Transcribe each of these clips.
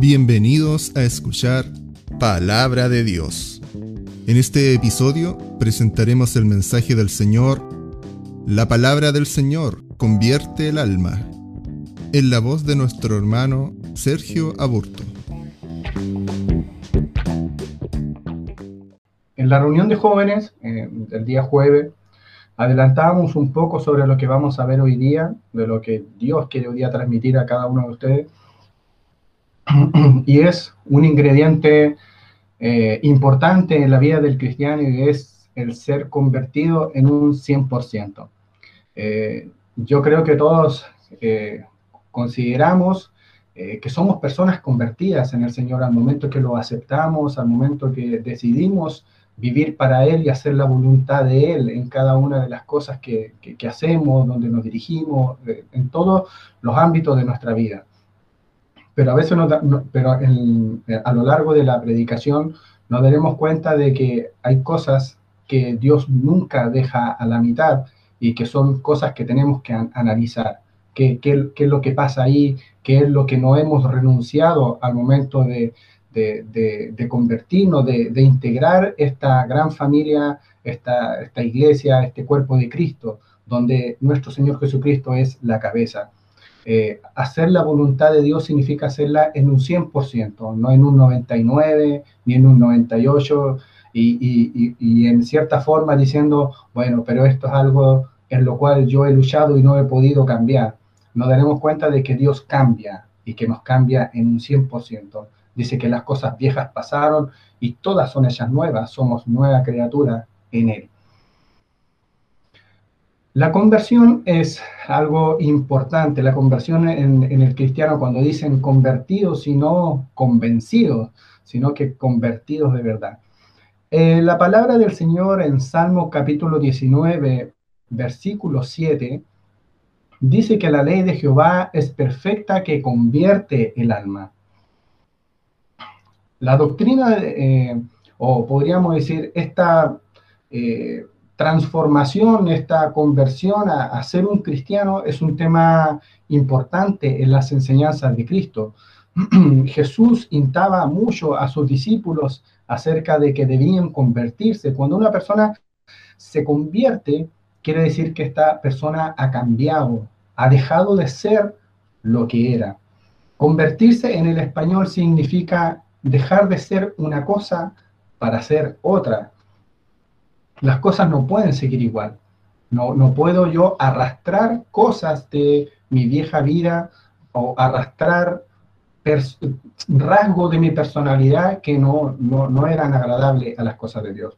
Bienvenidos a escuchar Palabra de Dios. En este episodio presentaremos el mensaje del Señor. La palabra del Señor convierte el alma. En la voz de nuestro hermano Sergio Aburto. En la reunión de jóvenes eh, del día jueves, adelantábamos un poco sobre lo que vamos a ver hoy día, de lo que Dios quiere hoy día transmitir a cada uno de ustedes. y es un ingrediente eh, importante en la vida del cristiano y es el ser convertido en un 100%. Eh, yo creo que todos eh, consideramos que somos personas convertidas en el Señor al momento que lo aceptamos, al momento que decidimos vivir para Él y hacer la voluntad de Él en cada una de las cosas que hacemos, donde nos dirigimos, en todos los ámbitos de nuestra vida pero a veces pero a lo largo de la predicación nos daremos cuenta de que hay cosas que Dios nunca deja a la mitad y que son cosas que tenemos que analizar. ¿Qué, es lo que pasa ahí? ¿Qué es lo que no hemos renunciado al momento de, convertirnos, de, integrar esta gran familia, esta iglesia, este cuerpo de Cristo, donde nuestro Señor Jesucristo es la cabeza? Eh, hacer la voluntad de Dios significa hacerla en un 100%, no en un 99 ni en un 98 y, y, en cierta forma diciendo, bueno, pero esto es algo en lo cual yo he luchado y no he podido cambiar. Nos daremos cuenta de que Dios cambia y que nos cambia en un 100%. Dice que las cosas viejas pasaron y todas son hechas nuevas, somos nueva criatura en Él. La conversión es algo importante, la conversión en, el cristiano cuando dicen convertidos y no convencidos, sino que convertidos de verdad. Eh, la palabra del Señor en Salmo capítulo 19, versículo 7, dice que la ley de Jehová es perfecta que convierte el alma. La doctrina, eh, o podríamos decir, esta eh, transformación, esta conversión a, ser un cristiano es un tema importante en las enseñanzas de Cristo. Jesús intaba mucho a sus discípulos acerca de que debían convertirse. Cuando una persona se convierte, quiere decir que esta persona ha cambiado, ha dejado de ser lo que era. Convertirse en el español significa dejar de ser una cosa para ser otra las cosas no pueden seguir igual. No, no puedo yo arrastrar cosas de mi vieja vida o arrastrar rasgos de mi personalidad que no, no, no eran agradables a las cosas de Dios.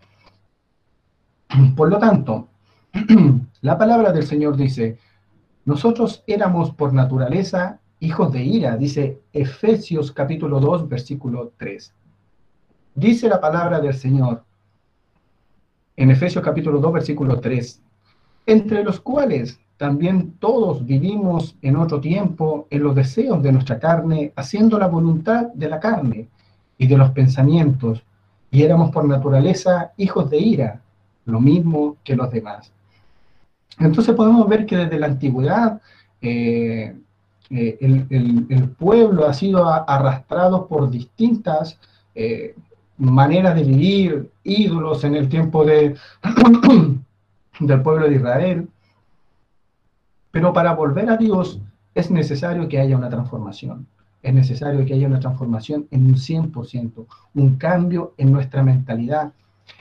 Por lo tanto, la palabra del Señor dice, nosotros éramos por naturaleza hijos de ira, dice Efesios capítulo 2, versículo 3. Dice la palabra del Señor, en Efesios capítulo 2, versículo 3, entre los cuales también todos vivimos en otro tiempo en los deseos de nuestra carne, haciendo la voluntad de la carne y de los pensamientos, y éramos por naturaleza hijos de ira, lo mismo que los demás. Entonces podemos ver que desde la antigüedad eh, eh, el, pueblo ha sido arrastrado por distintas eh, maneras de vivir, ídolos en el tiempo de, del pueblo de Israel. Pero para volver a Dios es necesario que haya una transformación. Es necesario que haya una transformación en un 100%, un cambio en nuestra mentalidad,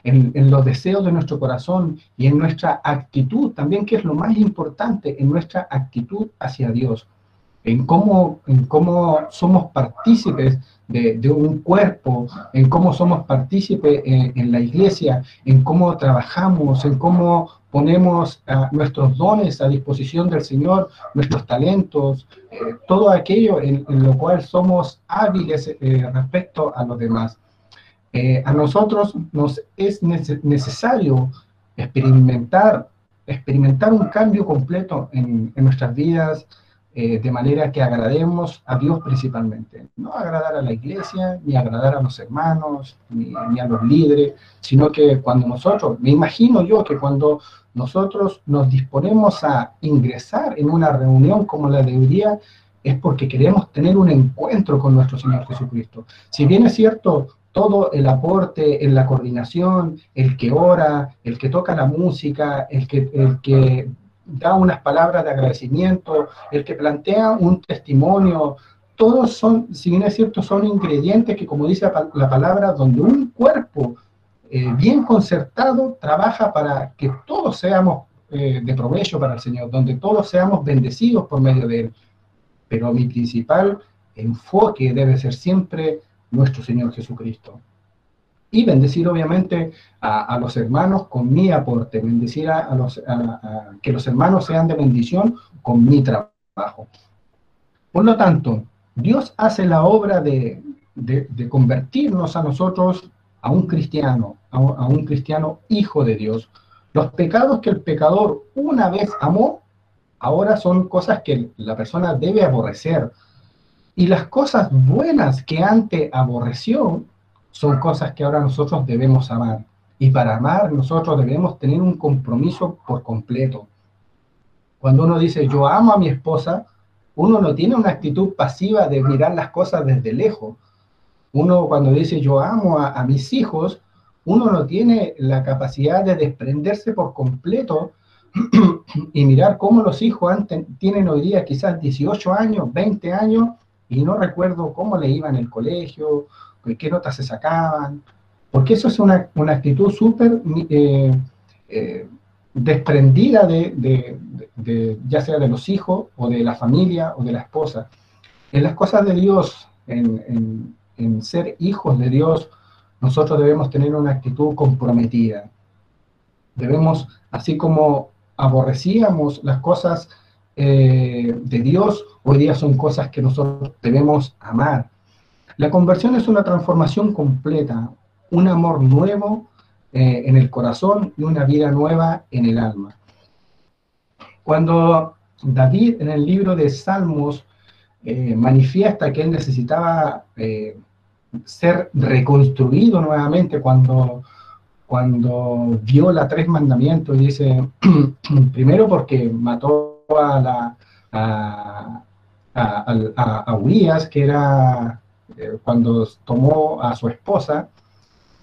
en, en, los deseos de nuestro corazón y en nuestra actitud, también que es lo más importante, en nuestra actitud hacia Dios, en cómo, en cómo somos partícipes de, un cuerpo, en cómo somos partícipes en, la iglesia, en cómo trabajamos, en cómo ponemos nuestros dones a disposición del Señor, nuestros talentos, eh, todo aquello en, lo cual somos hábiles eh, respecto a los demás. Eh, a nosotros nos es necesario experimentar, experimentar un cambio completo en, en nuestras vidas, eh, de manera que agrademos a Dios principalmente. No agradar a la iglesia, ni agradar a los hermanos, ni, a los líderes, sino que cuando nosotros, me imagino yo que cuando nosotros nos disponemos a ingresar en una reunión como la de hoy día, es porque queremos tener un encuentro con nuestro Señor Jesucristo. Si bien es cierto, todo el aporte en la coordinación, el que ora, el que toca la música, el que, el que da unas palabras de agradecimiento, el que plantea un testimonio, todos son, si bien es cierto, son ingredientes que, como dice la palabra, donde un cuerpo eh, bien concertado trabaja para que todos seamos eh, de provecho para el Señor, donde todos seamos bendecidos por medio de Él. Pero mi principal enfoque debe ser siempre nuestro Señor Jesucristo. Y bendecir obviamente a, los hermanos con mi aporte, bendecir a, los, que los hermanos sean de bendición con mi trabajo. Por lo tanto, Dios hace la obra de, convertirnos a nosotros a un cristiano, a un cristiano hijo de Dios. Los pecados que el pecador una vez amó, ahora son cosas que la persona debe aborrecer, y las cosas buenas que antes aborreció son cosas que ahora nosotros debemos amar. Y para amar nosotros debemos tener un compromiso por completo. Cuando uno dice yo amo a mi esposa, uno no tiene una actitud pasiva de mirar las cosas desde lejos. Uno cuando dice yo amo a, mis hijos, uno no tiene la capacidad de desprenderse por completo y mirar cómo los hijos tienen hoy día quizás 18 años, 20 años y no recuerdo cómo le iba en el colegio, qué notas se sacaban, porque eso es una, actitud súper eh, eh, desprendida de, ya sea de los hijos o de la familia o de la esposa. En las cosas de Dios, en, en ser hijos de Dios, nosotros debemos tener una actitud comprometida. Debemos, así como aborrecíamos las cosas eh, de Dios, hoy día son cosas que nosotros debemos amar. La conversión es una transformación completa, un amor nuevo eh, en el corazón y una vida nueva en el alma. Cuando David en el libro de Salmos eh, manifiesta que él necesitaba ser reconstruido nuevamente cuando, cuando viola tres mandamientos, y dice, primero porque mató a, la, a, Urias, que era eh, cuando tomó a su esposa.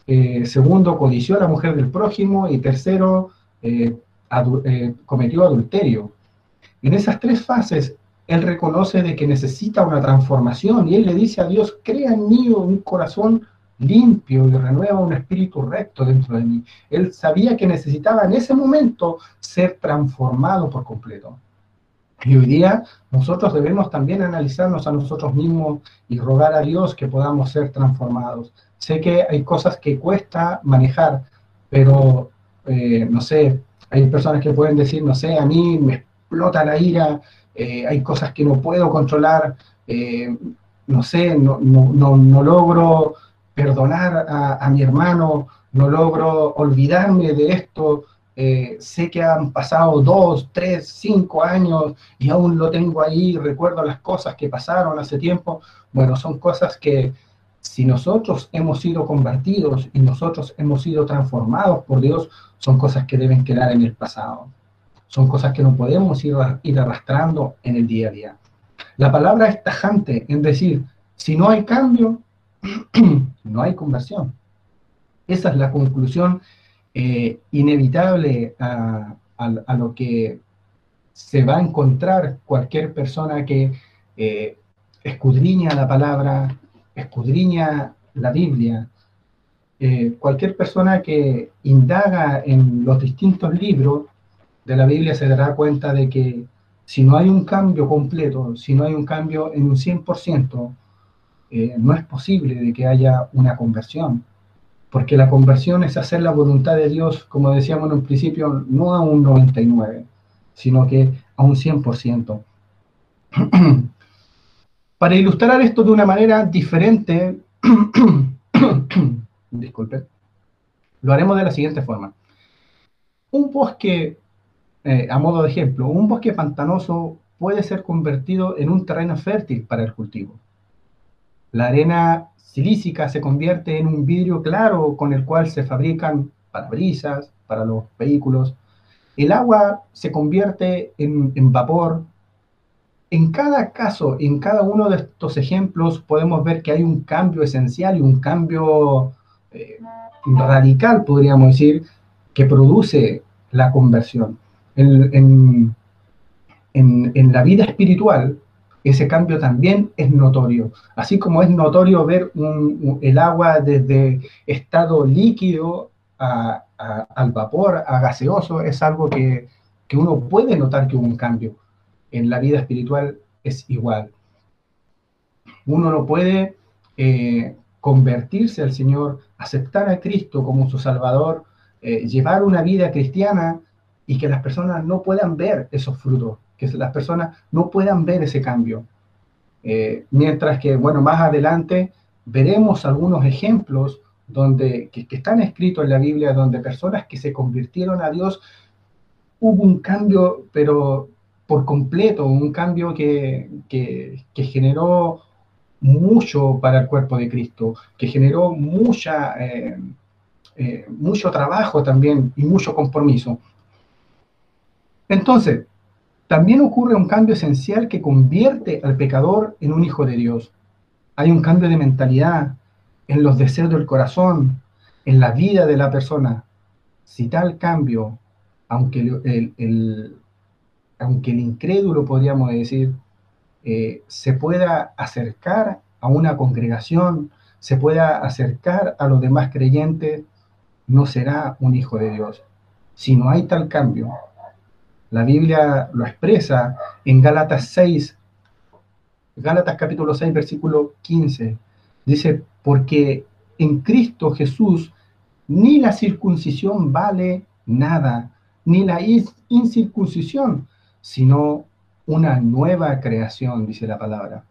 Eh, segundo, codició a la mujer del prójimo. Y tercero, eh, cometió adulterio. En esas tres fases, él reconoce de que necesita una transformación y él le dice a Dios, crea en mí un corazón limpio y renueva un espíritu recto dentro de mí. Él sabía que necesitaba en ese momento ser transformado por completo. Y hoy día nosotros debemos también analizarnos a nosotros mismos y rogar a Dios que podamos ser transformados. Sé que hay cosas que cuesta manejar, pero eh, no sé, hay personas que pueden decir, no sé, a mí me explota la ira, eh, hay cosas que no puedo controlar, eh, no sé, no, no, logro perdonar a mi hermano, no logro olvidarme de esto, eh, sé que han pasado dos, tres, cinco años y aún lo tengo ahí, recuerdo las cosas que pasaron hace tiempo. Bueno, son cosas que si nosotros hemos sido convertidos y nosotros hemos sido transformados por Dios, son cosas que deben quedar en el pasado. Son cosas que no podemos ir, ir arrastrando en el día a día. La palabra es tajante en decir, si no hay cambio, no hay conversión. Esa es la conclusión eh, inevitable a, lo que se va a encontrar cualquier persona que eh, escudriña la palabra, escudriña la Biblia, eh, cualquier persona que indaga en los distintos libros de la Biblia se dará cuenta de que si no hay un cambio completo, si no hay un cambio en un 100%, no es posible de que haya una conversión porque la conversión es hacer la voluntad de Dios, como decíamos en un principio, no a un 99, sino que a un 100%. Para ilustrar esto de una manera diferente, disculpe, lo haremos de la siguiente forma. Un bosque, eh, a modo de ejemplo, un bosque pantanoso puede ser convertido en un terreno fértil para el cultivo. La arena silícica se convierte en un vidrio claro con el cual se fabrican parabrisas para los vehículos. El agua se convierte en, vapor en cada caso, en cada uno de estos ejemplos, podemos ver que hay un cambio esencial y un cambio eh, radical, podríamos decir, que produce la conversión. En, en, la vida espiritual, ese cambio también es notorio. Así como es notorio ver el agua desde estado líquido al vapor, a gaseoso, es algo que, que uno puede notar que hubo un cambio en la vida espiritual es igual. Uno no puede eh, convertirse al Señor, aceptar a Cristo como su Salvador, eh, llevar una vida cristiana y que las personas no puedan ver esos frutos, que las personas no puedan ver ese cambio. Eh, mientras que, bueno, más adelante veremos algunos ejemplos donde, que, que, están escritos en la Biblia, donde personas que se convirtieron a Dios, hubo un cambio, pero por completo, un cambio que, generó mucho para el cuerpo de Cristo, que generó mucha, eh, eh, mucho trabajo también y mucho compromiso. Entonces, también ocurre un cambio esencial que convierte al pecador en un hijo de Dios. Hay un cambio de mentalidad en los deseos del corazón, en la vida de la persona. Si tal cambio, aunque el, incrédulo, podríamos decir, eh, se pueda acercar a una congregación, se pueda acercar a los demás creyentes, no será un hijo de Dios. Si no hay tal cambio, la Biblia lo expresa en Gálatas 6, Gálatas capítulo 6, versículo 15. Dice, porque en Cristo Jesús ni la circuncisión vale nada, ni la incircuncisión, sino una nueva creación, dice la palabra.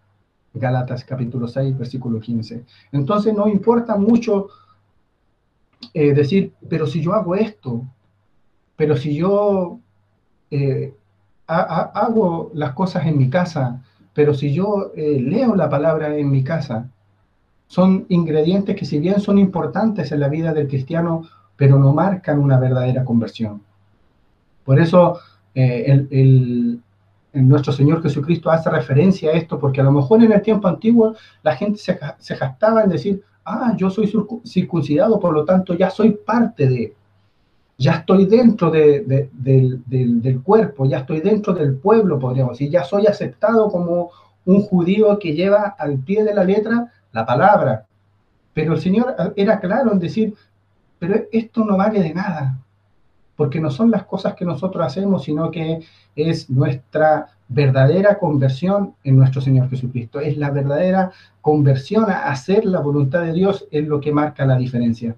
Gálatas capítulo 6, versículo 15. Entonces no importa mucho eh, decir, pero si yo hago esto, pero si yo eh, hago las cosas en mi casa, pero si yo eh, leo la palabra en mi casa, son ingredientes que si bien son importantes en la vida del cristiano, pero no marcan una verdadera conversión. Por eso eh, el, nuestro Señor Jesucristo hace referencia a esto, porque a lo mejor en el tiempo antiguo la gente se, se gastaba en decir, ah, yo soy circuncidado, por lo tanto ya soy parte de, ya estoy dentro de, del, del, cuerpo, ya estoy dentro del pueblo, podríamos decir, ya soy aceptado como un judío que lleva al pie de la letra la palabra. Pero el Señor era claro en decir, pero esto no vale de nada, porque no son las cosas que nosotros hacemos, sino que es nuestra verdadera conversión en nuestro Señor Jesucristo. Es la verdadera conversión a hacer la voluntad de Dios es lo que marca la diferencia.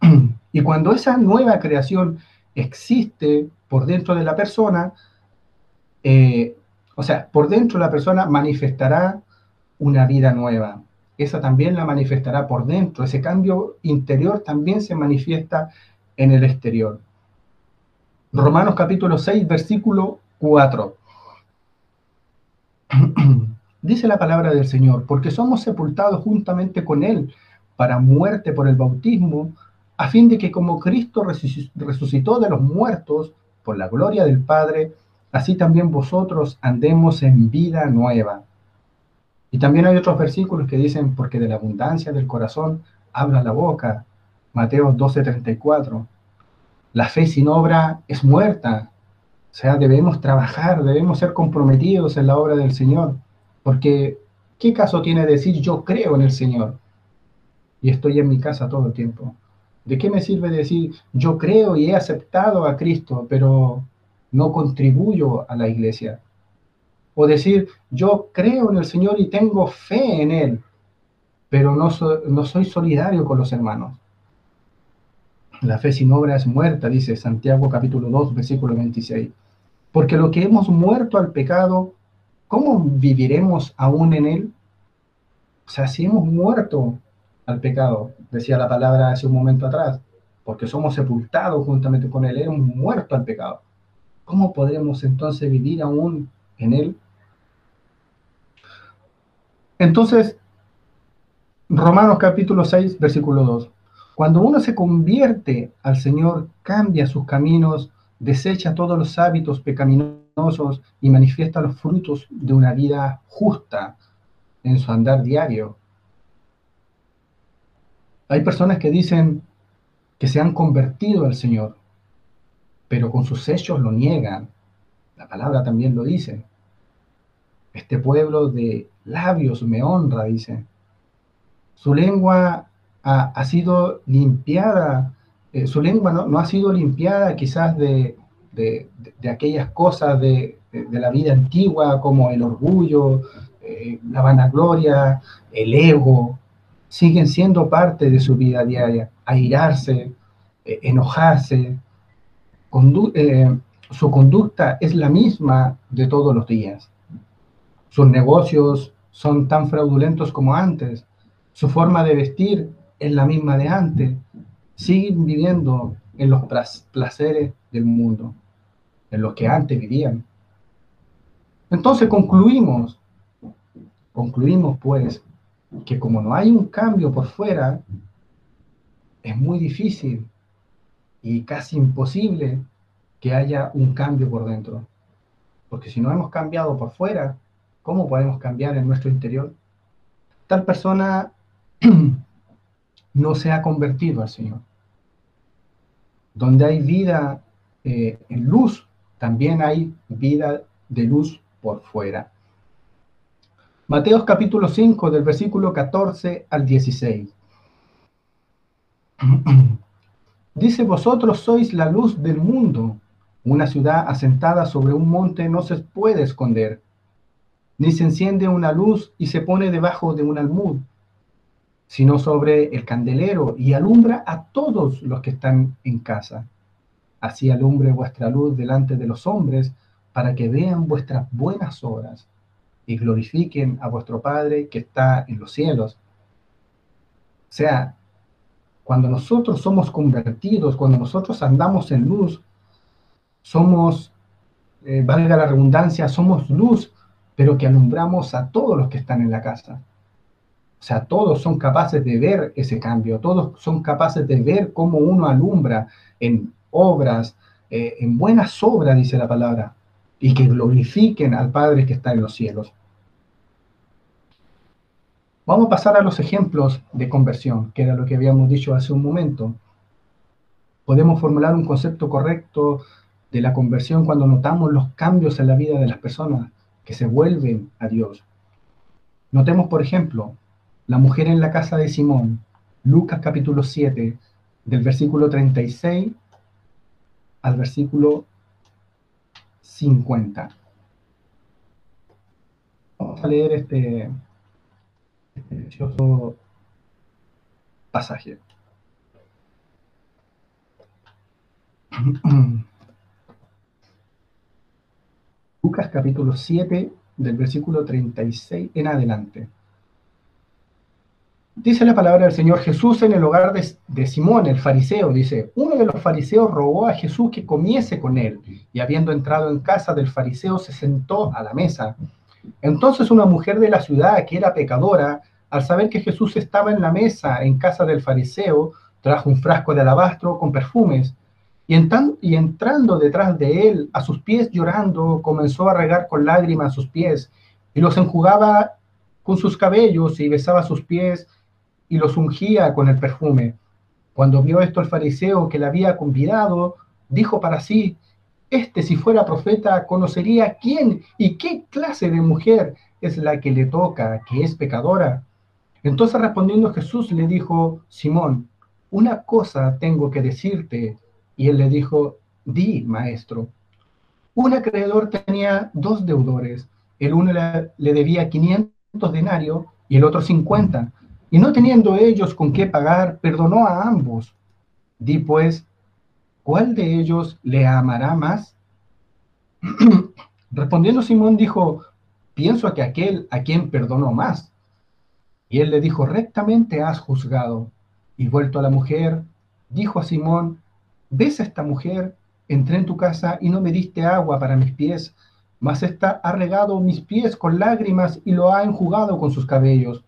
Y cuando esa nueva creación existe por dentro de la persona, eh, o sea, por dentro de la persona manifestará una vida nueva. Esa también la manifestará por dentro. Ese cambio interior también se manifiesta en el exterior. Romanos capítulo 6, versículo 4. Dice la palabra del Señor, porque somos sepultados juntamente con Él para muerte por el bautismo, a fin de que como Cristo resucitó de los muertos por la gloria del Padre, así también vosotros andemos en vida nueva. Y también hay otros versículos que dicen, porque de la abundancia del corazón habla la boca. Mateo 12:34. La fe sin obra es muerta. O sea, debemos trabajar, debemos ser comprometidos en la obra del Señor. Porque, ¿qué caso tiene decir yo creo en el Señor? Y estoy en mi casa todo el tiempo. ¿De qué me sirve decir yo creo y he aceptado a Cristo, pero no contribuyo a la iglesia? O decir yo creo en el Señor y tengo fe en Él, pero no, no soy solidario con los hermanos. La fe sin obra es muerta, dice Santiago capítulo 2, versículo 26. Porque lo que hemos muerto al pecado, ¿cómo viviremos aún en él? O sea, si hemos muerto al pecado, decía la palabra hace un momento atrás, porque somos sepultados juntamente con él, hemos muerto al pecado. ¿Cómo podremos entonces vivir aún en él? Entonces, Romanos capítulo 6, versículo 2. Cuando uno se convierte al Señor, cambia sus caminos, desecha todos los hábitos pecaminosos y manifiesta los frutos de una vida justa en su andar diario. Hay personas que dicen que se han convertido al Señor, pero con sus hechos lo niegan. La palabra también lo dice. Este pueblo de labios me honra, dice. Su lengua ha, sido limpiada, eh, su lengua no, ha sido limpiada quizás de, aquellas cosas de, la vida antigua como el orgullo, eh, la vanagloria, el ego, siguen siendo parte de su vida diaria, airarse, eh, enojarse. su conducta es la misma de todos los días. Sus negocios son tan fraudulentos como antes. Su forma de vestir es la misma de antes. Siguen viviendo en los placeres del mundo, en los que antes vivían. Entonces concluimos, concluimos pues que como no hay un cambio por fuera, es muy difícil y casi imposible que haya un cambio por dentro. Porque si no hemos cambiado por fuera, ¿Cómo podemos cambiar en nuestro interior? Tal persona no se ha convertido al Señor. Donde hay vida eh, en luz, también hay vida de luz por fuera. Mateos capítulo 5, del versículo 14 al 16. Dice, vosotros sois la luz del mundo. Una ciudad asentada sobre un monte no se puede esconder ni se enciende una luz y se pone debajo de un almud, sino sobre el candelero y alumbra a todos los que están en casa. Así alumbre vuestra luz delante de los hombres, para que vean vuestras buenas obras y glorifiquen a vuestro Padre que está en los cielos. O sea, cuando nosotros somos convertidos, cuando nosotros andamos en luz, somos, eh, valga la redundancia, somos luz pero que alumbramos a todos los que están en la casa. O sea, todos son capaces de ver ese cambio, todos son capaces de ver cómo uno alumbra en obras, eh, en buenas obras, dice la palabra, y que glorifiquen al Padre que está en los cielos. Vamos a pasar a los ejemplos de conversión, que era lo que habíamos dicho hace un momento. Podemos formular un concepto correcto de la conversión cuando notamos los cambios en la vida de las personas que se vuelven a Dios. Notemos, por ejemplo, la mujer en la casa de Simón, Lucas capítulo 7, del versículo 36 al versículo 50. Vamos a leer este, precioso pasaje. Lucas capítulo 7, del versículo 36 en adelante. Dice la palabra del Señor Jesús en el hogar de, Simón, el fariseo. Dice, uno de los fariseos rogó a Jesús que comiese con él, y habiendo entrado en casa del fariseo, se sentó a la mesa. Entonces una mujer de la ciudad, que era pecadora, al saber que Jesús estaba en la mesa en casa del fariseo, trajo un frasco de alabastro con perfumes y, entrando detrás de él, a sus pies llorando, comenzó a regar con lágrimas sus pies y los enjugaba con sus cabellos y besaba sus pies y los ungía con el perfume. Cuando vio esto el fariseo que le había convidado, dijo para sí, este si fuera profeta conocería quién y qué clase de mujer es la que le toca, que es pecadora. Entonces respondiendo Jesús le dijo, Simón, una cosa tengo que decirte. Y él le dijo, di, maestro. Un acreedor tenía dos deudores. El uno le, debía 500 denarios y el otro 50. Y no teniendo ellos con qué pagar, perdonó a ambos. Di pues, ¿cuál de ellos le amará más? Respondiendo Simón dijo, pienso que aquel a quien perdonó más. Y él le dijo, rectamente has juzgado. Y vuelto a la mujer, dijo a Simón, ves a esta mujer, entré en tu casa y no me diste agua para mis pies, mas esta ha regado mis pies con lágrimas y lo ha enjugado con sus cabellos.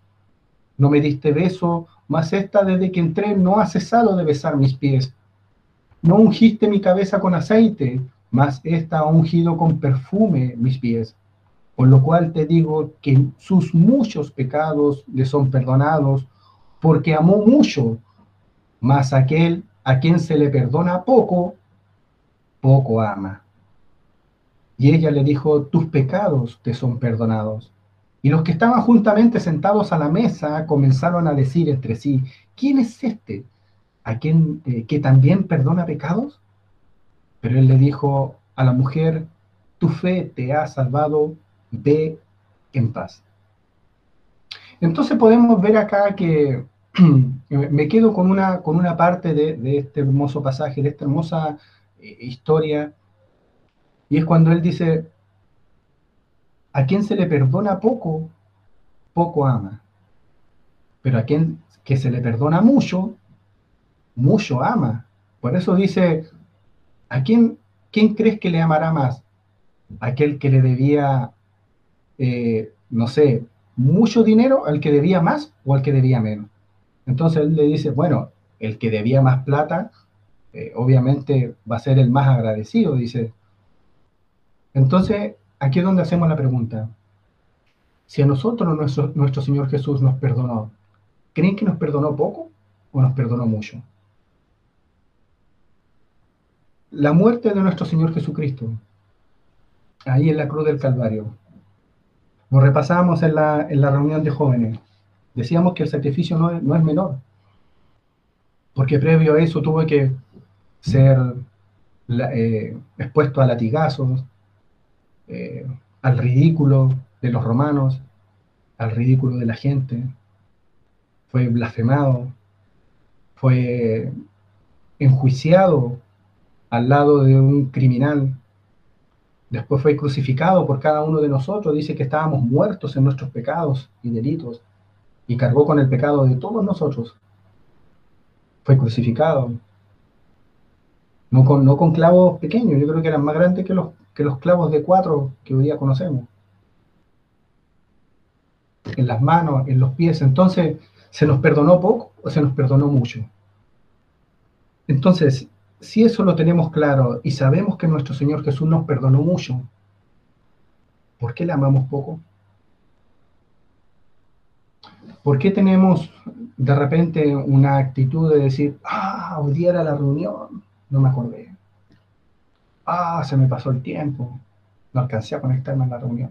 No me diste beso, mas esta desde que entré no ha cesado de besar mis pies. No ungiste mi cabeza con aceite, mas ésta ha ungido con perfume mis pies. Por lo cual te digo que sus muchos pecados le son perdonados, porque amó mucho, mas aquel a quien se le perdona poco, poco ama. Y ella le dijo, tus pecados te son perdonados. Y los que estaban juntamente sentados a la mesa comenzaron a decir entre sí, ¿quién es este? ¿A quien eh, que también perdona pecados? Pero él le dijo a la mujer, tu fe te ha salvado, ve en paz. Entonces podemos ver acá que me quedo con una, con una parte de, este hermoso pasaje, de esta hermosa eh, historia, y es cuando él dice, a quien se le perdona poco, poco ama, pero a quien que se le perdona mucho, mucho ama. Por eso dice, ¿a quién, quién crees que le amará más? Aquel que le debía, eh, no sé, mucho dinero, al que debía más o al que debía menos. Entonces él le dice, bueno, el que debía más plata, eh, obviamente va a ser el más agradecido, dice. Entonces, aquí es donde hacemos la pregunta. Si a nosotros nuestro, nuestro Señor Jesús nos perdonó, ¿creen que nos perdonó poco o nos perdonó mucho? La muerte de nuestro Señor Jesucristo, ahí en la cruz del Calvario, lo repasamos en la, en la reunión de jóvenes. Decíamos que el sacrificio no es, no es menor, porque previo a eso tuvo que ser eh, expuesto a latigazos, eh, al ridículo de los romanos, al ridículo de la gente, fue blasfemado, fue enjuiciado al lado de un criminal, después fue crucificado por cada uno de nosotros, dice que estábamos muertos en nuestros pecados y delitos, y cargó con el pecado de todos nosotros. Fue crucificado. No con, no con clavos pequeños, yo creo que eran más grandes que los, que los clavos de cuatro que hoy día conocemos. En las manos, en los pies. Entonces, ¿se nos perdonó poco o se nos perdonó mucho? Entonces, si eso lo tenemos claro y sabemos que nuestro Señor Jesús nos perdonó mucho, ¿por qué le amamos poco? ¿Por qué tenemos de repente una actitud de decir, ah, hoy día la reunión, no me acordé? Ah, se me pasó el tiempo, no alcancé a conectarme a la reunión.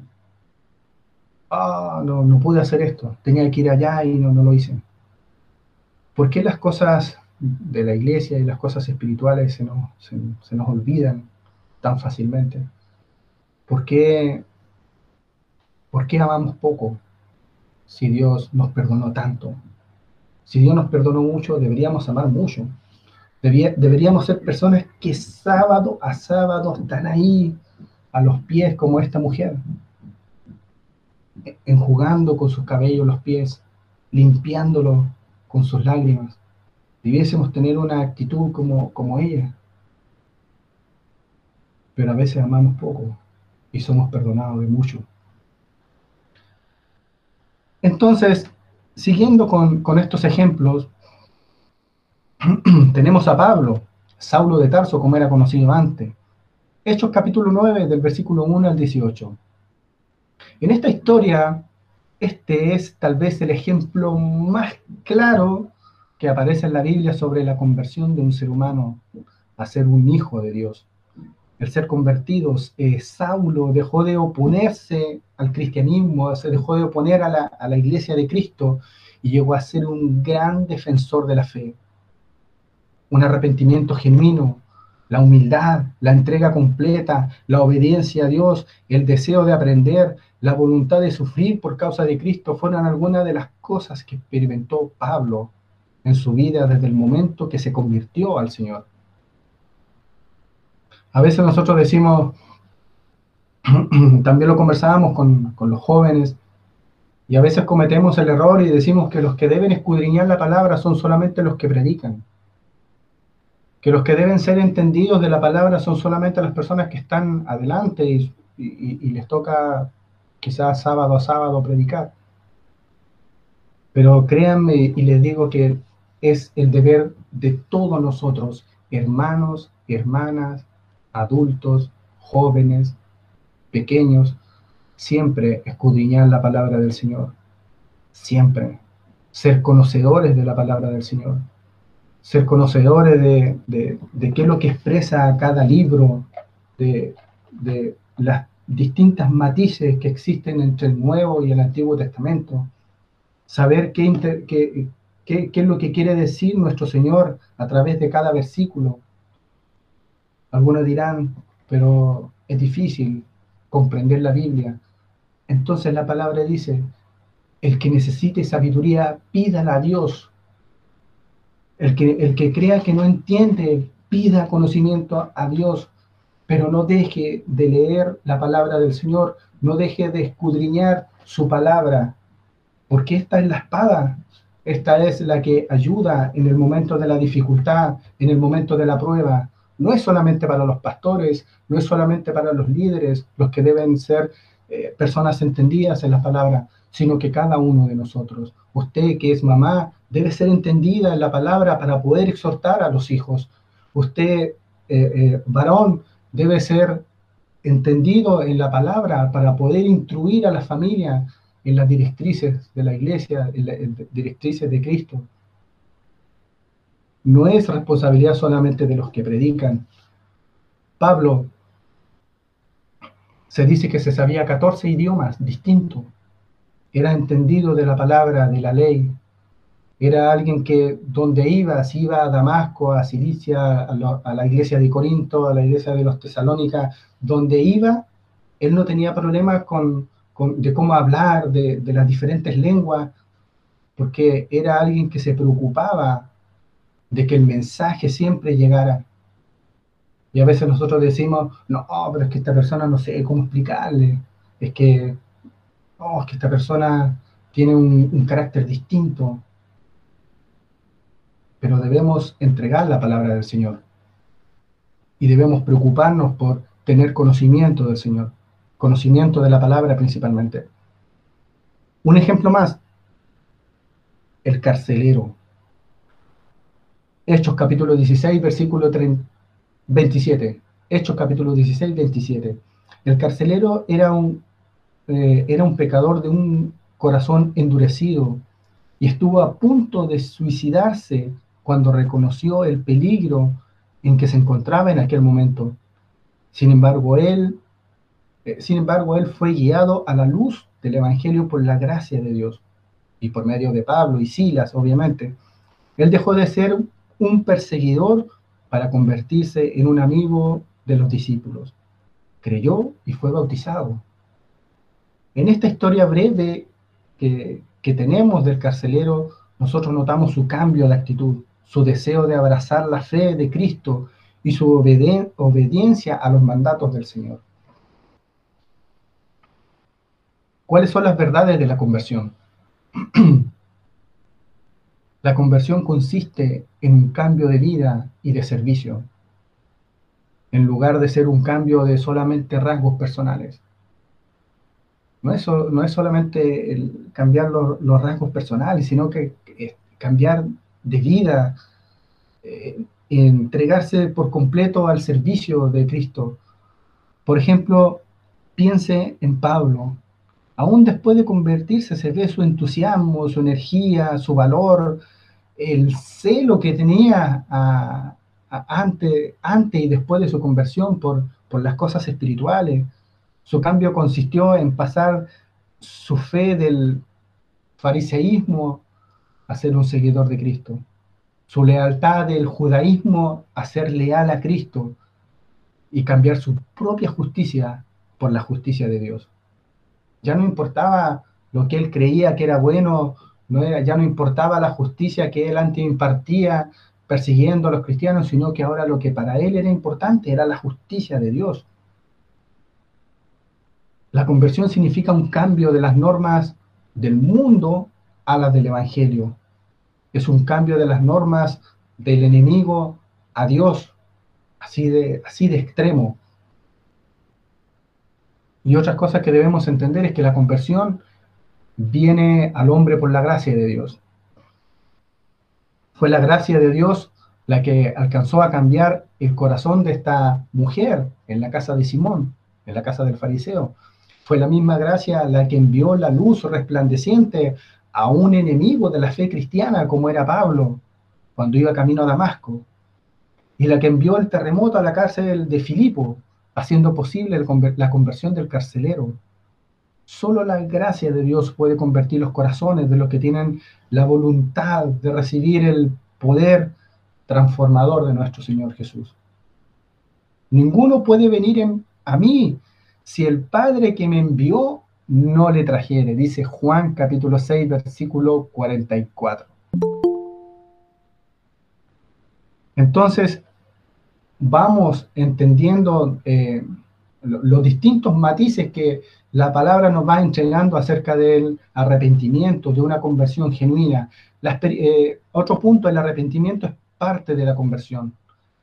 Ah, no, no pude hacer esto, tenía que ir allá y no, no lo hice. ¿Por qué las cosas de la iglesia y las cosas espirituales se nos, se nos olvidan tan fácilmente? ¿Por qué, ¿Por qué amamos poco? si Dios nos perdonó tanto? Si Dios nos perdonó mucho, deberíamos amar mucho. deberíamos ser personas que sábado a sábado están ahí a los pies como esta mujer, enjugando con sus cabellos los pies, limpiándolo con sus lágrimas. Debiésemos tener una actitud como, como ella. Pero a veces amamos poco y somos perdonados de mucho. Entonces, siguiendo con, estos ejemplos, tenemos a Pablo, Saulo de Tarso, como era conocido antes. Hechos capítulo 9, del versículo 1 al 18. En esta historia, este es tal vez el ejemplo más claro que aparece en la Biblia sobre la conversión de un ser humano a ser un hijo de Dios el ser convertidos, eh, Saulo dejó de oponerse al cristianismo, se dejó de oponer a la, a la iglesia de Cristo y llegó a ser un gran defensor de la fe. Un arrepentimiento genuino, la humildad, la entrega completa, la obediencia a Dios, el deseo de aprender, la voluntad de sufrir por causa de Cristo fueron algunas de las cosas que experimentó Pablo en su vida desde el momento que se convirtió al Señor. A veces nosotros decimos, también lo conversábamos con, los jóvenes, y a veces cometemos el error y decimos que los que deben escudriñar la palabra son solamente los que predican. Que los que deben ser entendidos de la palabra son solamente las personas que están adelante y, y les toca quizás sábado a sábado predicar. Pero créanme y les digo que es el deber de todos nosotros, hermanos, hermanas, adultos, jóvenes, pequeños, siempre escudriñar la palabra del Señor. Siempre. Ser conocedores de la palabra del Señor. Ser conocedores de, qué es lo que expresa cada libro, de, de las distintas matices que existen entre el Nuevo y el Antiguo Testamento. Saber qué, qué, qué, es lo que quiere decir nuestro Señor a través de cada versículo. Algunos dirán, pero es difícil comprender la Biblia. Entonces la palabra dice, el que necesite sabiduría, pídala a Dios. El que, el que crea que no entiende, pida conocimiento a Dios, pero no deje de leer la palabra del Señor, no deje de escudriñar su palabra, porque esta es la espada, esta es la que ayuda en el momento de la dificultad, en el momento de la prueba. No es solamente para los pastores, no es solamente para los líderes, los que deben ser eh, personas entendidas en la palabra, sino que cada uno de nosotros, usted que es mamá, debe ser entendida en la palabra para poder exhortar a los hijos. Usted, eh, eh, varón, debe ser entendido en la palabra para poder instruir a la familia en las directrices de la iglesia, directrices de Cristo. No es responsabilidad solamente de los que predican. Pablo se dice que se sabía 14 idiomas distintos. Era entendido de la palabra, de la ley. Era alguien que donde iba, si iba a Damasco, a Cilicia, a, la iglesia de Corinto, a la iglesia de los Tesalónicas, donde iba, él no tenía problemas con, de cómo hablar, de, de las diferentes lenguas, porque era alguien que se preocupaba de que el mensaje siempre llegara. Y a veces nosotros decimos, no, pero es que esta persona no sé cómo explicarle, es que, oh, es que esta persona tiene un, carácter distinto. Pero debemos entregar la palabra del Señor. Y debemos preocuparnos por tener conocimiento del Señor, conocimiento de la palabra principalmente. Un ejemplo más, el carcelero. Hechos capítulo 16, versículo 30 27. Hechos capítulo 16, 27. El carcelero era un, eh, era un pecador de un corazón endurecido y estuvo a punto de suicidarse cuando reconoció el peligro en que se encontraba en aquel momento. Sin embargo, él, eh, sin embargo, él fue guiado a la luz del Evangelio por la gracia de Dios y por medio de Pablo y Silas, obviamente. Él dejó de ser un perseguidor para convertirse en un amigo de los discípulos. Creyó y fue bautizado. En esta historia breve que, tenemos del carcelero, nosotros notamos su cambio de actitud, su deseo de abrazar la fe de Cristo y su obediencia a los mandatos del Señor. ¿Cuáles son las verdades de la conversión? La conversión consiste en un cambio de vida y de servicio, en lugar de ser un cambio de solamente rasgos personales. No es, solamente cambiar los, rasgos personales, sino que cambiar de vida, eh, entregarse por completo al servicio de Cristo. Por ejemplo, piense en Pablo. Aún después de convertirse se ve su entusiasmo, su energía, su valor, el celo que tenía antes, antes y después de su conversión por las cosas espirituales. Su cambio consistió en pasar su fe del fariseísmo a ser un seguidor de Cristo. Su lealtad del judaísmo a ser leal a Cristo y cambiar su propia justicia por la justicia de Dios. Ya no importaba lo que él creía que era bueno ya no importaba la justicia que él antes impartía persiguiendo a los cristianos, sino que ahora lo que para él era importante era la justicia de Dios. La conversión significa un cambio de las normas del mundo a las del Evangelio. Es un cambio de las normas del enemigo a Dios, así de, así de extremo. Y otras cosas que debemos entender es que la conversión viene al hombre por la gracia de Dios. Fue la gracia de Dios la que alcanzó a cambiar el corazón de esta mujer en la casa de Simón, en la casa del fariseo. Fue la misma gracia la que envió la luz resplandeciente a un enemigo de la fe cristiana como era Pablo cuando iba camino a Damasco, y la que envió el terremoto a la cárcel de Filipo, haciendo posible la conversión del carcelero. Solo la gracia de Dios puede convertir los corazones de los que tienen la voluntad de recibir el poder transformador de nuestro Señor Jesús. Ninguno puede venir a mí si el Padre que me envió no le trajere, dice Juan capítulo 6, versículo 44. Entonces, vamos entendiendo eh, los distintos matices que la palabra nos va entregando acerca del arrepentimiento, de una conversión genuina. Eh, otro punto, el arrepentimiento es parte de la conversión.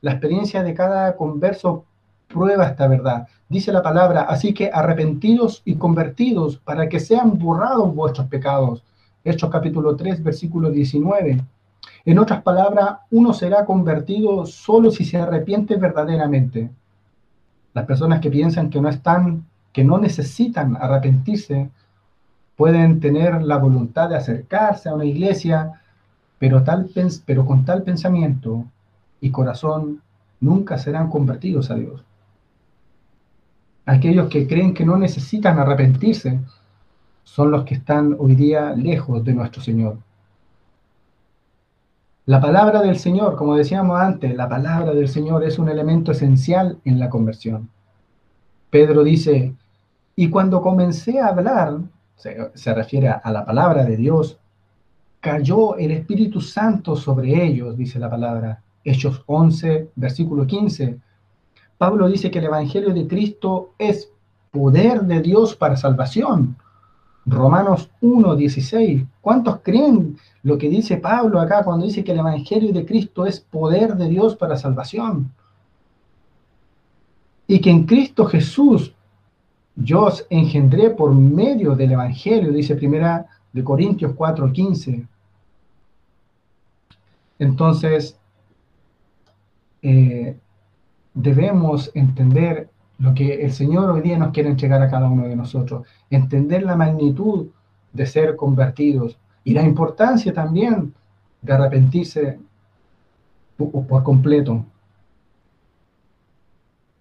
La experiencia de cada converso prueba esta verdad. Dice la palabra, así que arrepentidos y convertidos para que sean borrados vuestros pecados. Hechos capítulo 3, versículo 19. En otras palabras, uno será convertido solo si se arrepiente verdaderamente. Las personas que piensan que no están, que no necesitan arrepentirse, pueden tener la voluntad de acercarse a una iglesia, pero, tal, pero con tal pensamiento y corazón nunca serán convertidos a Dios. Aquellos que creen que no necesitan arrepentirse son los que están hoy día lejos de nuestro Señor. La palabra del Señor, como decíamos antes, la palabra del Señor es un elemento esencial en la conversión. Pedro dice, y cuando comencé a hablar, se, se refiere a la palabra de Dios, cayó el Espíritu Santo sobre ellos, dice la palabra. Hechos 11, versículo 15. Pablo dice que el Evangelio de Cristo es poder de Dios para salvación. Romanos 1, 16. ¿Cuántos creen lo que dice Pablo acá cuando dice que el Evangelio de Cristo es poder de Dios para salvación? Y que en Cristo Jesús yo os engendré por medio del Evangelio, dice primera de Corintios 4, 15. Entonces, eh, debemos entender lo que el Señor hoy día nos quiere entregar a cada uno de nosotros, entender la magnitud de ser convertidos y la importancia también de arrepentirse por completo.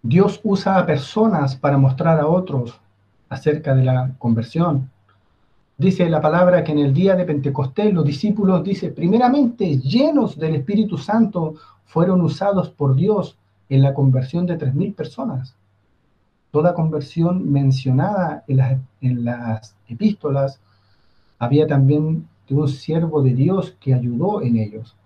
Dios usa a personas para mostrar a otros acerca de la conversión. Dice la palabra que en el día de Pentecostés los discípulos, dice, primeramente llenos del Espíritu Santo, fueron usados por Dios en la conversión de tres mil personas. Toda conversión mencionada en las, en las epístolas había también de un siervo de Dios que ayudó en ellos.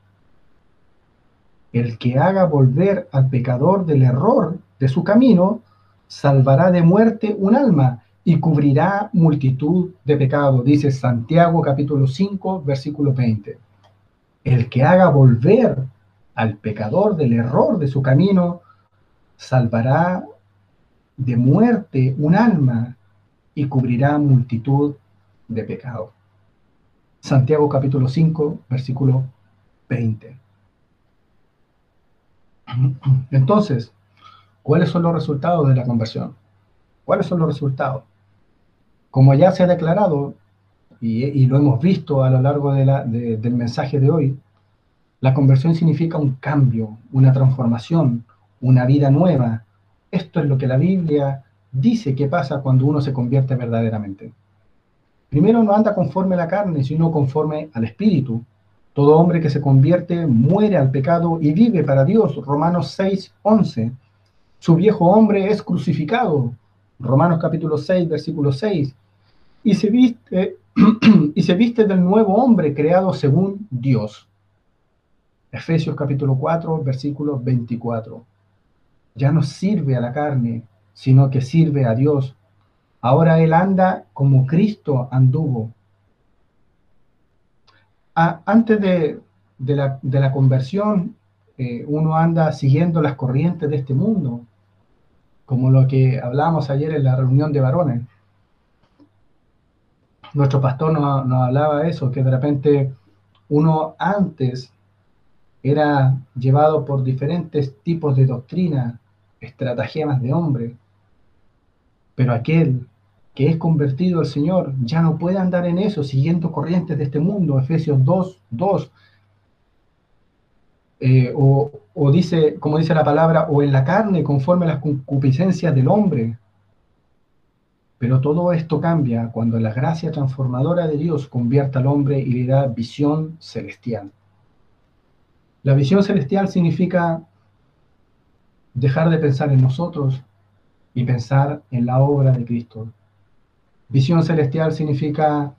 El que haga volver al pecador del error de su camino, salvará de muerte un alma y cubrirá multitud de pecados, dice Santiago capítulo 5, versículo 20. El que haga volver al pecador del error de su camino, salvará de muerte un alma y cubrirá multitud de pecados. Santiago capítulo 5, versículo 20. Entonces, ¿cuáles son los resultados de la conversión? ¿Cuáles son los resultados? Como ya se ha declarado, y, lo hemos visto a lo largo del mensaje de hoy, la conversión significa un cambio, una transformación, una vida nueva. Esto es lo que la Biblia dice que pasa cuando uno se convierte verdaderamente. Primero no anda conforme a la carne, sino conforme al Espíritu. Todo hombre que se convierte muere al pecado y vive para Dios. Romanos 6, 11. Su viejo hombre es crucificado. Romanos capítulo 6, versículo 6 y se viste, y se viste del nuevo hombre creado según Dios. Efesios capítulo 4, versículo 24. Ya no sirve a la carne, sino que sirve a Dios. Ahora él anda como Cristo anduvo. antes de, la, conversión, eh, uno anda siguiendo las corrientes de este mundo, como lo que hablábamos ayer en la reunión de varones nuestro pastor nos, hablaba de eso, que de repente uno antes era llevado por diferentes tipos de doctrina, estratagemas de hombre. Pero aquel que es convertido al Señor ya no puede andar en eso, siguiendo corrientes de este mundo. Efesios 2, 2. Eh, o, dice, como dice la palabra, o en la carne, conforme a las concupiscencias del hombre. Pero todo esto cambia cuando la gracia transformadora de Dios convierte al hombre y le da visión celestial. La visión celestial significa dejar de pensar en nosotros y pensar en la obra de Cristo. Visión celestial significa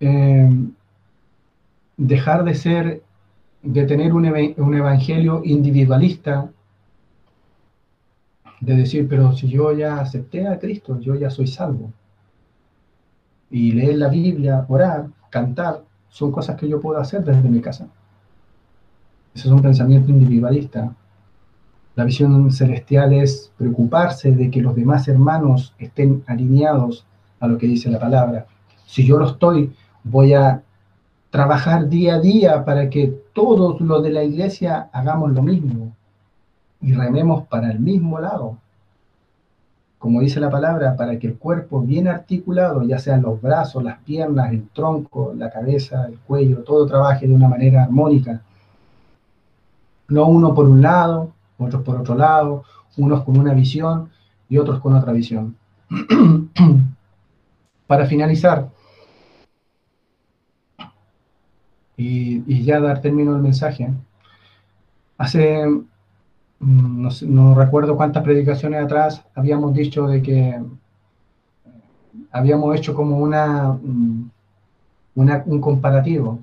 eh, dejar de ser, de tener un, un evangelio individualista, de decir, pero si yo ya acepté a Cristo, yo ya soy salvo. Y leer la Biblia, orar, cantar, son cosas que yo puedo hacer desde mi casa. Ese es un pensamiento individualista. La visión celestial es preocuparse de que los demás hermanos estén alineados a lo que dice la palabra. Si yo lo estoy, voy a trabajar día a día para que todos los de la iglesia hagamos lo mismo y rememos para el mismo lado. Como dice la palabra, para que el cuerpo bien articulado, ya sean los brazos, las piernas, el tronco, la cabeza, el cuello, todo trabaje de una manera armónica no uno por un lado, otros por otro lado, unos con una visión y otros con otra visión. Para finalizar, y, ya dar término al mensaje, hace, mm, no, recuerdo cuántas predicaciones atrás, habíamos dicho de que habíamos hecho como una, mm, una un comparativo,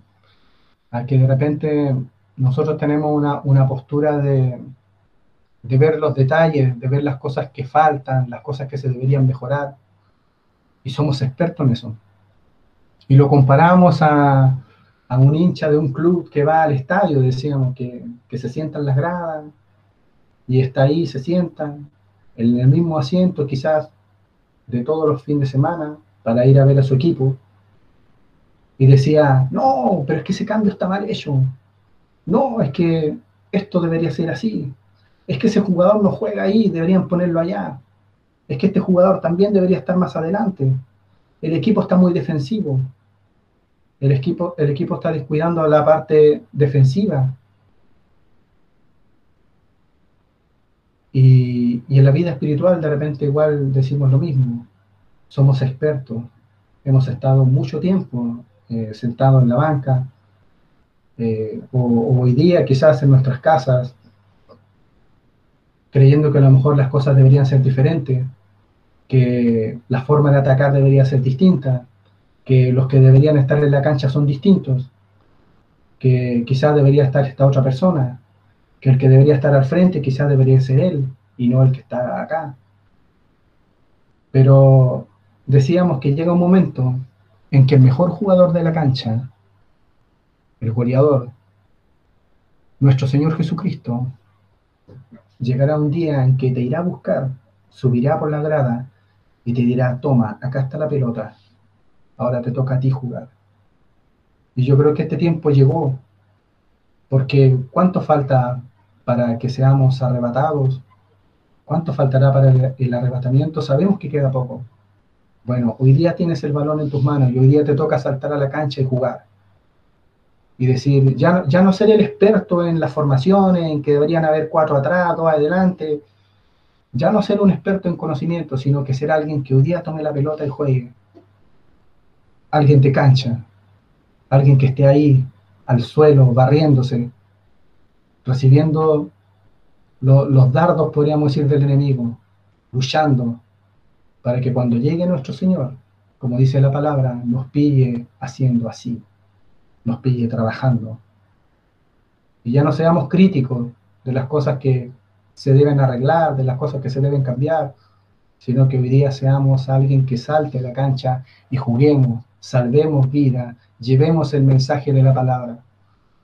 a que de repente nosotros tenemos una, postura de, ver los detalles, de ver las cosas que faltan, las cosas que se deberían mejorar, y somos expertos en eso. Y lo comparamos a, un hincha de un club que va al estadio, decíamos, que, que se sientan las gradas, y está ahí, se sientan, en el mismo asiento quizás de todos los fines de semana, para ir a ver a su equipo, y decía, no, pero es que ese cambio está mal hecho, no, es que esto debería ser así. Es que ese jugador no juega ahí, deberían ponerlo allá. Es que este jugador también debería estar más adelante. El equipo está muy defensivo. El equipo, el equipo está descuidando la parte defensiva. Y, en la vida espiritual de repente igual decimos lo mismo. Somos expertos. Hemos estado mucho tiempo eh, sentados en la banca, eh, o, hoy día quizás en nuestras casas, creyendo que a lo mejor las cosas deberían ser diferentes, que la forma de atacar debería ser distinta, que los que deberían estar en la cancha son distintos, que quizás debería estar esta otra persona, que el que debería estar al frente quizás debería ser él y no el que está acá. Pero decíamos que llega un momento en que el mejor jugador de la cancha el goleador, nuestro Señor Jesucristo, llegará un día en que te irá a buscar, subirá por la grada y te dirá, toma, acá está la pelota, ahora te toca a ti jugar. Y yo creo que este tiempo llegó, porque ¿cuánto falta para que seamos arrebatados? ¿Cuánto faltará para el, arrebatamiento? Sabemos que queda poco. Bueno, hoy día tienes el balón en tus manos y hoy día te toca saltar a la cancha y jugar y decir, ya, ya no ser el experto en las formaciones, en que deberían haber cuatro atrás, dos adelante, ya no ser un experto en conocimiento, sino que ser alguien que hoy día tome la pelota y juegue. Alguien de cancha, alguien que esté ahí al suelo, barriéndose, recibiendo los dardos, podríamos decir, del enemigo, luchando para que cuando llegue nuestro Señor, como dice la palabra, nos pille haciendo así nos pille trabajando. Y ya no seamos críticos de las cosas que se deben arreglar, de las cosas que se deben cambiar, sino que hoy día seamos alguien que salte a la cancha y juguemos, salvemos vida, llevemos el mensaje de la palabra.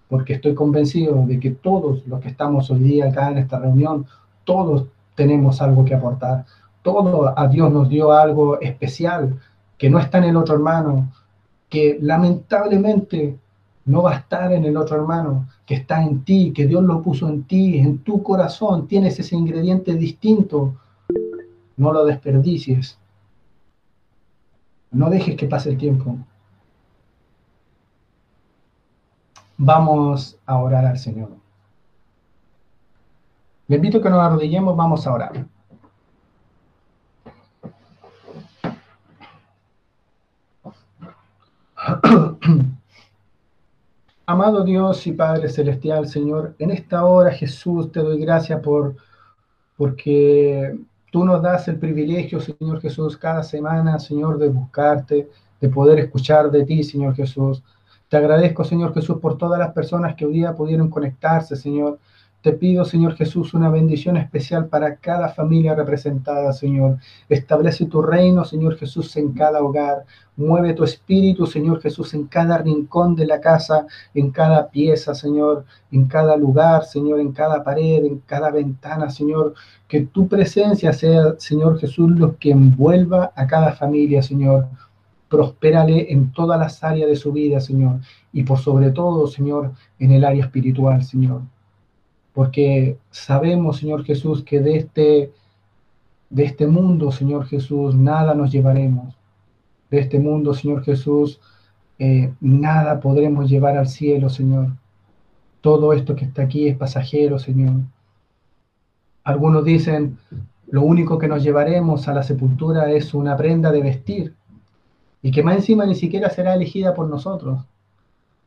Porque estoy convencido de que todos los que estamos hoy día acá en esta reunión, todos tenemos algo que aportar. Todo a Dios nos dio algo especial que no está en el otro hermano, que lamentablemente no va a estar en el otro hermano, que está en ti, que Dios lo puso en ti, en tu corazón, tienes ese ingrediente distinto. No lo desperdicies. No dejes que pase el tiempo. Vamos a orar al Señor. Le invito a que nos arrodillemos, vamos a orar. Amado Dios y Padre Celestial, Señor, en esta hora, Jesús, te doy gracias por porque tú nos das el privilegio, Señor Jesús, cada semana, Señor, de buscarte, de poder escuchar de ti, Señor Jesús. Te agradezco, Señor Jesús, por todas las personas que hoy día pudieron conectarse, Señor. Te pido, Señor Jesús, una bendición especial para cada familia representada, Señor. Establece tu reino, Señor Jesús, en cada hogar. Mueve tu espíritu, Señor Jesús, en cada rincón de la casa, en cada pieza, Señor, en cada lugar, Señor, en cada pared, en cada ventana, Señor. Que tu presencia sea, Señor Jesús, lo que envuelva a cada familia, Señor. Prospérale en todas las áreas de su vida, Señor. Y por sobre todo, Señor, en el área espiritual, Señor porque sabemos, Señor Jesús, que de este, de este mundo, Señor Jesús, nada nos llevaremos. De este mundo, Señor Jesús, eh, nada podremos llevar al cielo, Señor. Todo esto que está aquí es pasajero, Señor. Algunos dicen, lo único que nos llevaremos a la sepultura es una prenda de vestir y que más encima ni siquiera será elegida por nosotros.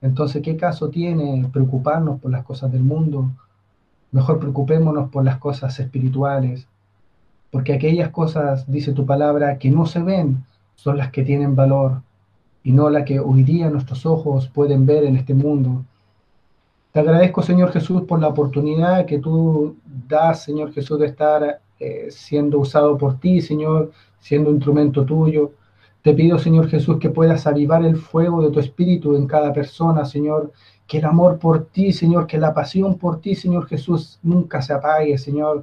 Entonces, ¿qué caso tiene preocuparnos por las cosas del mundo Mejor preocupémonos por las cosas espirituales, porque aquellas cosas, dice tu palabra, que no se ven, son las que tienen valor y no las que hoy día nuestros ojos pueden ver en este mundo. Te agradezco, Señor Jesús, por la oportunidad que tú das, Señor Jesús, de estar eh, siendo usado por ti, Señor, siendo instrumento tuyo. Te pido, Señor Jesús, que puedas avivar el fuego de tu espíritu en cada persona, Señor, que el amor por ti, Señor, que la pasión por ti, Señor Jesús, nunca se apague, Señor.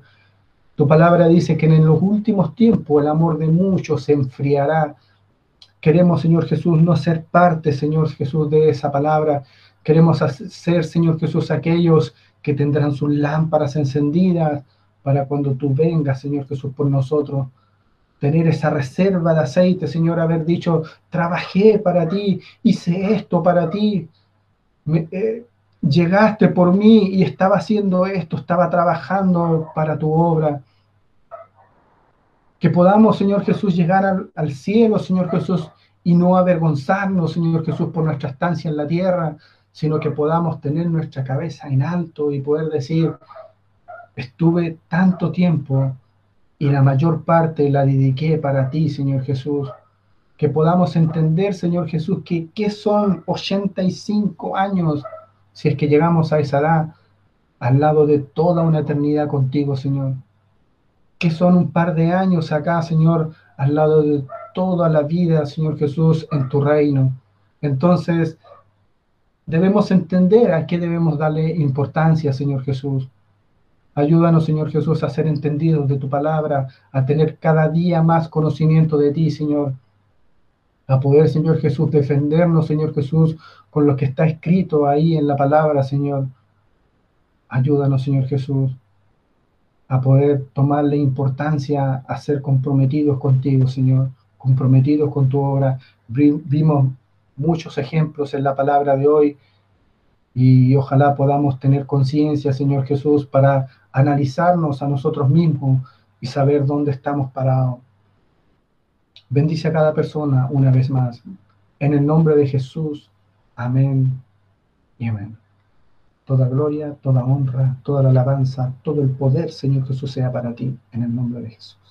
Tu palabra dice que en los últimos tiempos el amor de muchos se enfriará. Queremos, Señor Jesús, no ser parte, Señor Jesús, de esa palabra. Queremos ser, Señor Jesús, aquellos que tendrán sus lámparas encendidas para cuando tú vengas, Señor Jesús, por nosotros. Tener esa reserva de aceite, Señor, haber dicho, trabajé para ti, hice esto para ti, eh, llegaste por mí y estaba haciendo esto, estaba trabajando para tu obra. Que podamos, Señor Jesús, llegar al, al, cielo, Señor Jesús, y no avergonzarnos, Señor Jesús, por nuestra estancia en la tierra, sino que podamos tener nuestra cabeza en alto y poder decir, estuve tanto tiempo y la mayor parte la dediqué para ti, Señor Jesús que podamos entender, Señor Jesús, que qué son 85 años, si es que llegamos a esa edad, al lado de toda una eternidad contigo, Señor. ¿Qué son un par de años acá, Señor, al lado de toda la vida, Señor Jesús, en tu reino? Entonces, debemos entender a qué debemos darle importancia, Señor Jesús. Ayúdanos, Señor Jesús, a ser entendidos de tu palabra, a tener cada día más conocimiento de ti, Señor a poder, Señor Jesús, defendernos, Señor Jesús, con lo que está escrito ahí en la palabra, Señor. Ayúdanos, Señor Jesús, a poder tomarle importancia a ser comprometidos contigo, Señor, comprometidos con tu obra. Vimos muchos ejemplos en la palabra de hoy y ojalá podamos tener conciencia, Señor Jesús, para analizarnos a nosotros mismos y saber dónde estamos parados. Bendice a cada persona una vez más. En el nombre de Jesús. Amén y amén. Toda gloria, toda honra, toda la alabanza, todo el poder, Señor Jesús, sea para ti. En el nombre de Jesús.